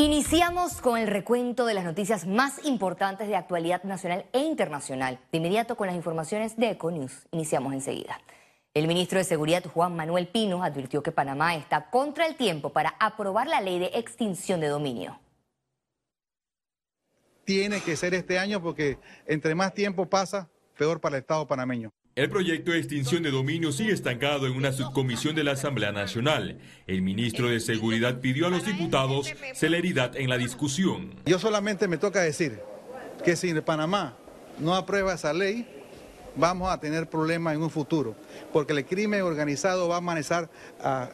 Iniciamos con el recuento de las noticias más importantes de actualidad nacional e internacional. De inmediato con las informaciones de Econews. Iniciamos enseguida. El ministro de Seguridad, Juan Manuel Pino, advirtió que Panamá está contra el tiempo para aprobar la ley de extinción de dominio. Tiene que ser este año porque entre más tiempo pasa, peor para el Estado panameño. El proyecto de extinción de dominio sigue estancado en una subcomisión de la Asamblea Nacional. El ministro de Seguridad pidió a los diputados celeridad en la discusión. Yo solamente me toca decir que si Panamá no aprueba esa ley, vamos a tener problemas en un futuro, porque el crimen organizado va a amanecer a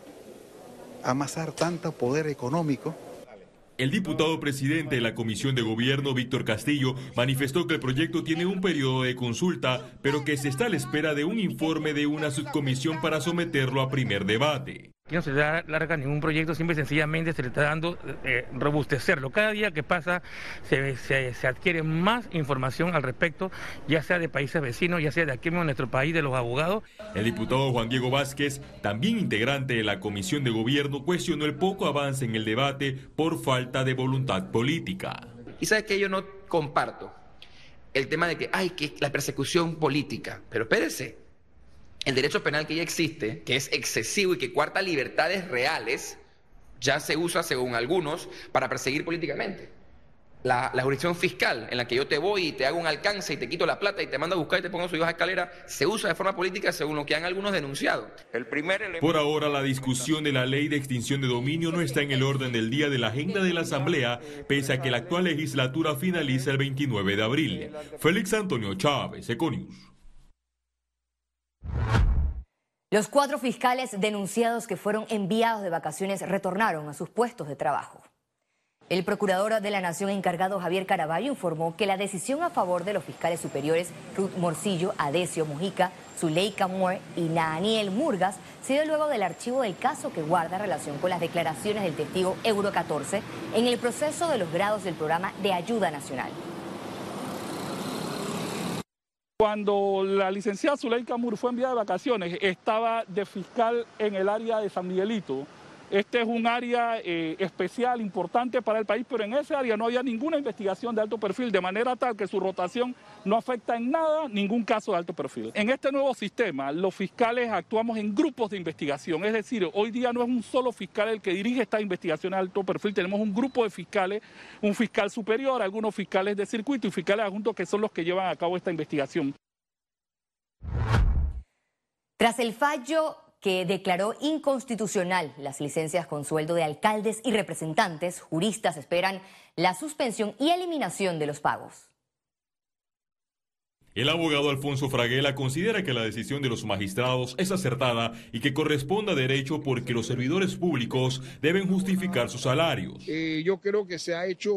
amasar tanto poder económico el diputado presidente de la Comisión de Gobierno, Víctor Castillo, manifestó que el proyecto tiene un periodo de consulta, pero que se está a la espera de un informe de una subcomisión para someterlo a primer debate. Aquí no se da larga ningún proyecto, siempre sencillamente se le está dando eh, robustecerlo. Cada día que pasa se, se, adquiere más información al respecto, ya sea de países vecinos, ya sea de aquí mismo en nuestro país, de los abogados. El diputado Juan Diego Vázquez, también integrante de la Comisión de Gobierno, cuestionó el poco avance en el debate por falta de voluntad política. Y sabe que yo no comparto el tema de que, hay que la persecución política, pero espérese, el derecho penal que ya existe, que es excesivo y que cuarta libertades reales, ya se usa, según algunos, para perseguir políticamente. La, jurisdicción fiscal, en la que yo te voy y te hago un alcance y te quito la plata y te mando a buscar y te pongo su baja escalera, se usa de forma política según lo que han algunos denunciado. El primer Por ahora, la discusión de la ley de extinción de dominio no está en el orden del día de la agenda de la Asamblea, pese a que la actual legislatura finaliza el 29 de abril. Félix Antonio Chávez, Econius. Los cuatro fiscales denunciados que fueron enviados de vacaciones retornaron a sus puestos de trabajo. El procurador de la Nación encargado Javier Caraballo informó que la decisión a favor de los fiscales superiores Ruth Morcillo, Adesio Mujica, Zuleika Moore y Daniel Murgas se dio luego del archivo del caso que guarda relación con las declaraciones del testigo Euro 14 en el proceso de los grados del programa de ayuda nacional. Cuando la licenciada Zuleika Mur fue enviada de vacaciones, estaba de fiscal en el área de San Miguelito. Este es un área eh, especial, importante para el país, pero en ese área no había ninguna investigación de alto perfil, de manera tal que su rotación no afecta en nada ningún caso de alto perfil. En este nuevo sistema, los fiscales actuamos en grupos de investigación, es decir, hoy día no es un solo fiscal el que dirige esta investigación de alto perfil, tenemos un grupo de fiscales, un fiscal superior, algunos fiscales de circuito y fiscales adjuntos que son los que llevan a cabo esta investigación. Tras el fallo que declaró inconstitucional las licencias con sueldo de alcaldes y representantes, juristas esperan la suspensión y eliminación de los pagos. El abogado Alfonso Fraguela considera que la decisión de los magistrados es acertada y que corresponde a derecho porque los servidores públicos deben justificar sus salarios. Eh, yo creo que se ha hecho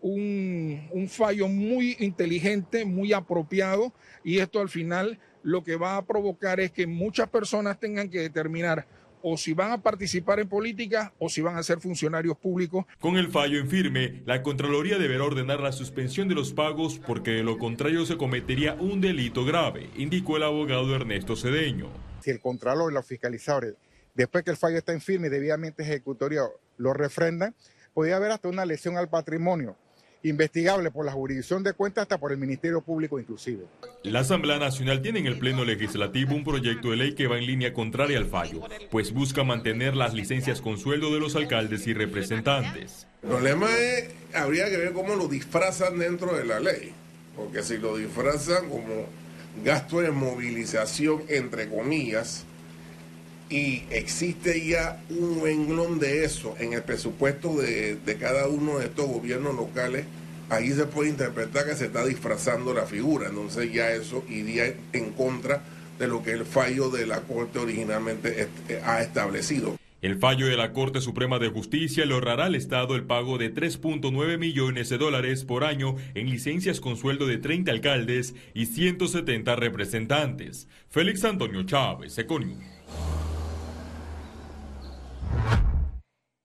un, un fallo muy inteligente, muy apropiado y esto al final lo que va a provocar es que muchas personas tengan que determinar o si van a participar en política o si van a ser funcionarios públicos. Con el fallo en firme, la Contraloría deberá ordenar la suspensión de los pagos porque de lo contrario se cometería un delito grave, indicó el abogado Ernesto Cedeño. Si el Contralor y los fiscalizadores, después que el fallo está en firme y debidamente ejecutorio, lo refrendan, podría haber hasta una lesión al patrimonio investigable por la jurisdicción de cuentas hasta por el Ministerio Público inclusive. La Asamblea Nacional tiene en el Pleno Legislativo un proyecto de ley que va en línea contraria al fallo, pues busca mantener las licencias con sueldo de los alcaldes y representantes. El problema es, habría que ver cómo lo disfrazan dentro de la ley, porque si lo disfrazan como gasto de movilización, entre comillas, y existe ya un renglón de eso en el presupuesto de, de, cada uno de estos gobiernos locales, ahí se puede interpretar que se está disfrazando la figura. Entonces ya eso iría en contra de lo que el fallo de la Corte originalmente eh, ha establecido. El fallo de la Corte Suprema de Justicia le ahorrará al Estado el pago de 3.9 millones de dólares por año en licencias con sueldo de 30 alcaldes y 170 representantes. Félix Antonio Chávez, Econius.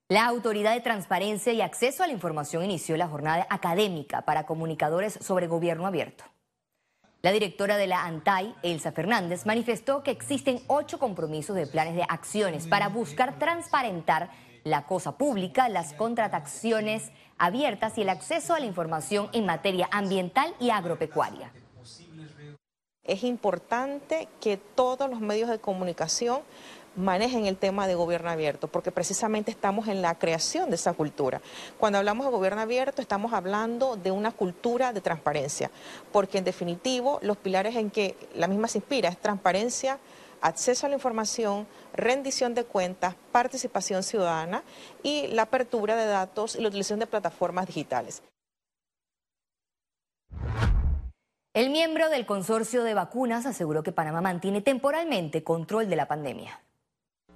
La Autoridad de Transparencia y Acceso a la Información inició la jornada académica para comunicadores sobre gobierno abierto. La directora de la ANTAI, Elsa Fernández, manifestó que existen ocho compromisos de planes de acciones para buscar transparentar la cosa pública, las contrataciones abiertas y el acceso a la información en materia ambiental y agropecuaria. Es importante que todos los medios de comunicación manejen el tema de gobierno abierto, porque precisamente estamos en la creación de esa cultura. Cuando hablamos de gobierno abierto, estamos hablando de una cultura de transparencia, porque en definitivo los pilares en que la misma se inspira es transparencia, acceso a la información, rendición de cuentas, participación ciudadana y la apertura de datos y la utilización de plataformas digitales. El miembro del consorcio de vacunas aseguró que Panamá mantiene temporalmente control de la pandemia.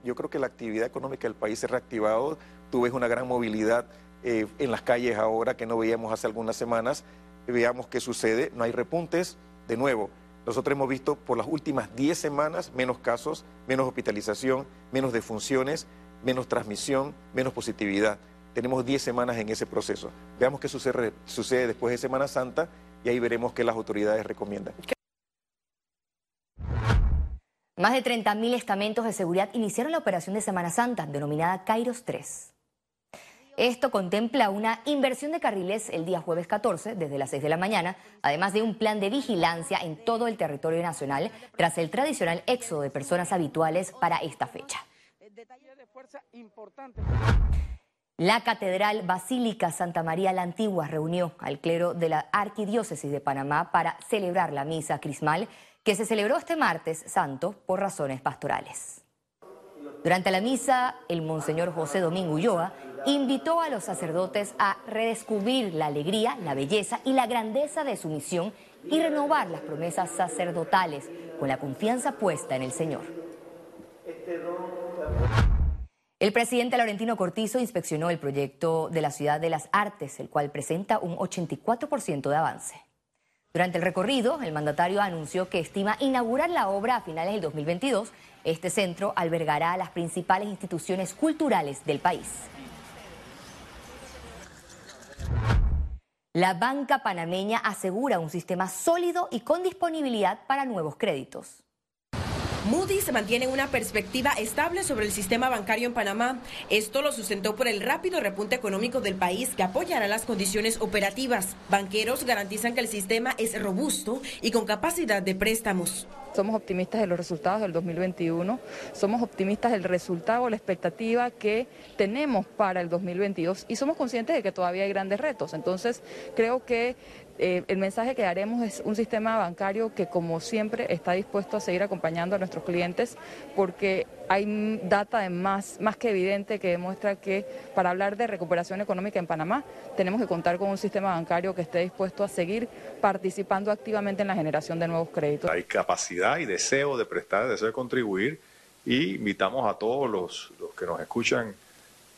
Yo creo que la actividad económica del país se ha reactivado. Tú ves una gran movilidad eh, en las calles ahora que no veíamos hace algunas semanas. Veamos qué sucede. No hay repuntes. De nuevo, nosotros hemos visto por las últimas 10 semanas menos casos, menos hospitalización, menos defunciones, menos transmisión, menos positividad. Tenemos 10 semanas en ese proceso. Veamos qué sucede, sucede después de Semana Santa y ahí veremos qué las autoridades recomiendan. Más de 30.000 estamentos de seguridad iniciaron la operación de Semana Santa, denominada Kairos 3. Esto contempla una inversión de carriles el día jueves 14, desde las 6 de la mañana, además de un plan de vigilancia en todo el territorio nacional, tras el tradicional éxodo de personas habituales para esta fecha. La Catedral Basílica Santa María la Antigua reunió al clero de la Arquidiócesis de Panamá para celebrar la misa crismal que se celebró este martes santo por razones pastorales. Durante la misa, el monseñor José Domingo Ulloa invitó a los sacerdotes a redescubrir la alegría, la belleza y la grandeza de su misión y renovar las promesas sacerdotales con la confianza puesta en el Señor. El presidente Laurentino Cortizo inspeccionó el proyecto de la Ciudad de las Artes, el cual presenta un 84% de avance. Durante el recorrido, el mandatario anunció que estima inaugurar la obra a finales del 2022. Este centro albergará a las principales instituciones culturales del país. La banca panameña asegura un sistema sólido y con disponibilidad para nuevos créditos. Moody's mantiene una perspectiva estable sobre el sistema bancario en Panamá. Esto lo sustentó por el rápido repunte económico del país que apoyará las condiciones operativas. Banqueros garantizan que el sistema es robusto y con capacidad de préstamos. Somos optimistas de los resultados del 2021, somos optimistas del resultado, la expectativa que tenemos para el 2022 y somos conscientes de que todavía hay grandes retos. Entonces, creo que eh, el mensaje que daremos es un sistema bancario que, como siempre, está dispuesto a seguir acompañando a nuestros clientes porque hay data más, más que evidente que demuestra que para hablar de recuperación económica en Panamá tenemos que contar con un sistema bancario que esté dispuesto a seguir participando activamente en la generación de nuevos créditos. Hay capacidad y deseo de prestar, deseo de contribuir y invitamos a todos los, los que nos escuchan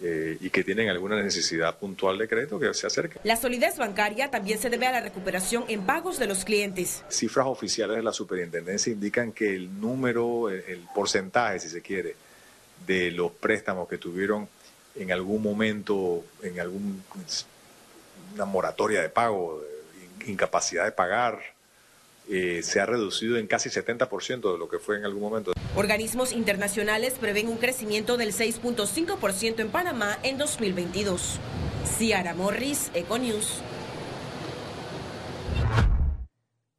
eh, y que tienen alguna necesidad puntual de crédito que se acerquen. La solidez bancaria también se debe a la recuperación en pagos de los clientes. Cifras oficiales de la superintendencia indican que el número, el, porcentaje, si se quiere, de los préstamos que tuvieron en algún momento, en alguna moratoria de pago, incapacidad de pagar, eh, se ha reducido en casi 70% de lo que fue en algún momento. Organismos internacionales prevén un crecimiento del 6.5% en Panamá en 2022. Ciara Morris, Econews.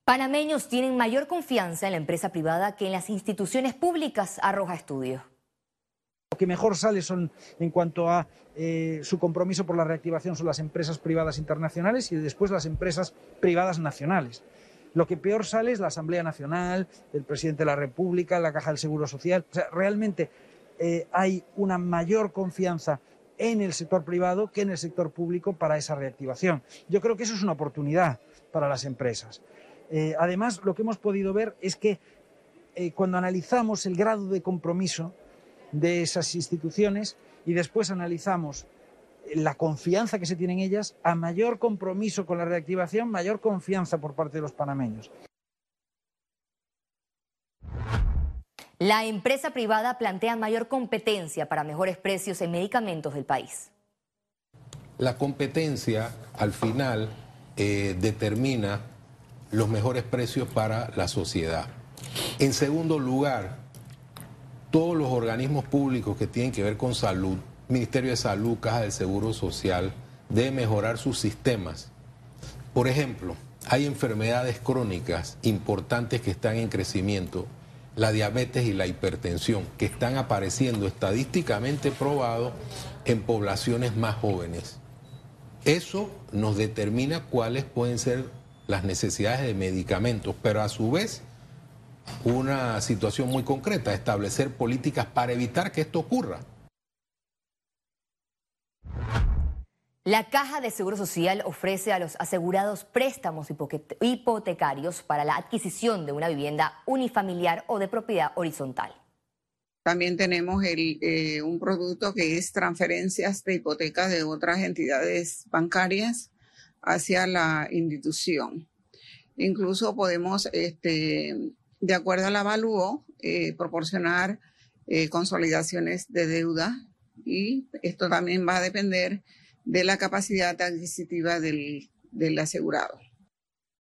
Panameños tienen mayor confianza en la empresa privada que en las instituciones públicas, arroja estudio. Lo que mejor sale son, en cuanto a eh, su compromiso por la reactivación, son las empresas privadas internacionales y después las empresas privadas nacionales. Lo que peor sale es la Asamblea Nacional, el presidente de la República, la Caja del Seguro Social. O sea, realmente eh, hay una mayor confianza en el sector privado que en el sector público para esa reactivación. Yo creo que eso es una oportunidad para las empresas. Eh, además, lo que hemos podido ver es que eh, cuando analizamos el grado de compromiso de esas instituciones y después analizamos la confianza que se tiene en ellas, a mayor compromiso con la reactivación, mayor confianza por parte de los panameños. La empresa privada plantea mayor competencia para mejores precios en medicamentos del país. La competencia al final eh, determina los mejores precios para la sociedad. En segundo lugar, todos los organismos públicos que tienen que ver con salud Ministerio de Salud, Caja del Seguro Social, debe mejorar sus sistemas. Por ejemplo, hay enfermedades crónicas importantes que están en crecimiento, la diabetes y la hipertensión, que están apareciendo estadísticamente probados en poblaciones más jóvenes. Eso nos determina cuáles pueden ser las necesidades de medicamentos, pero a su vez una situación muy concreta, establecer políticas para evitar que esto ocurra. La Caja de Seguro Social ofrece a los asegurados préstamos hipotecarios para la adquisición de una vivienda unifamiliar o de propiedad horizontal. También tenemos eh, un producto que es transferencias de hipotecas de otras entidades bancarias hacia la institución. Incluso podemos, este, de acuerdo al avalúo, eh, proporcionar eh, consolidaciones de deuda y esto también va a depender de la capacidad adquisitiva del asegurado.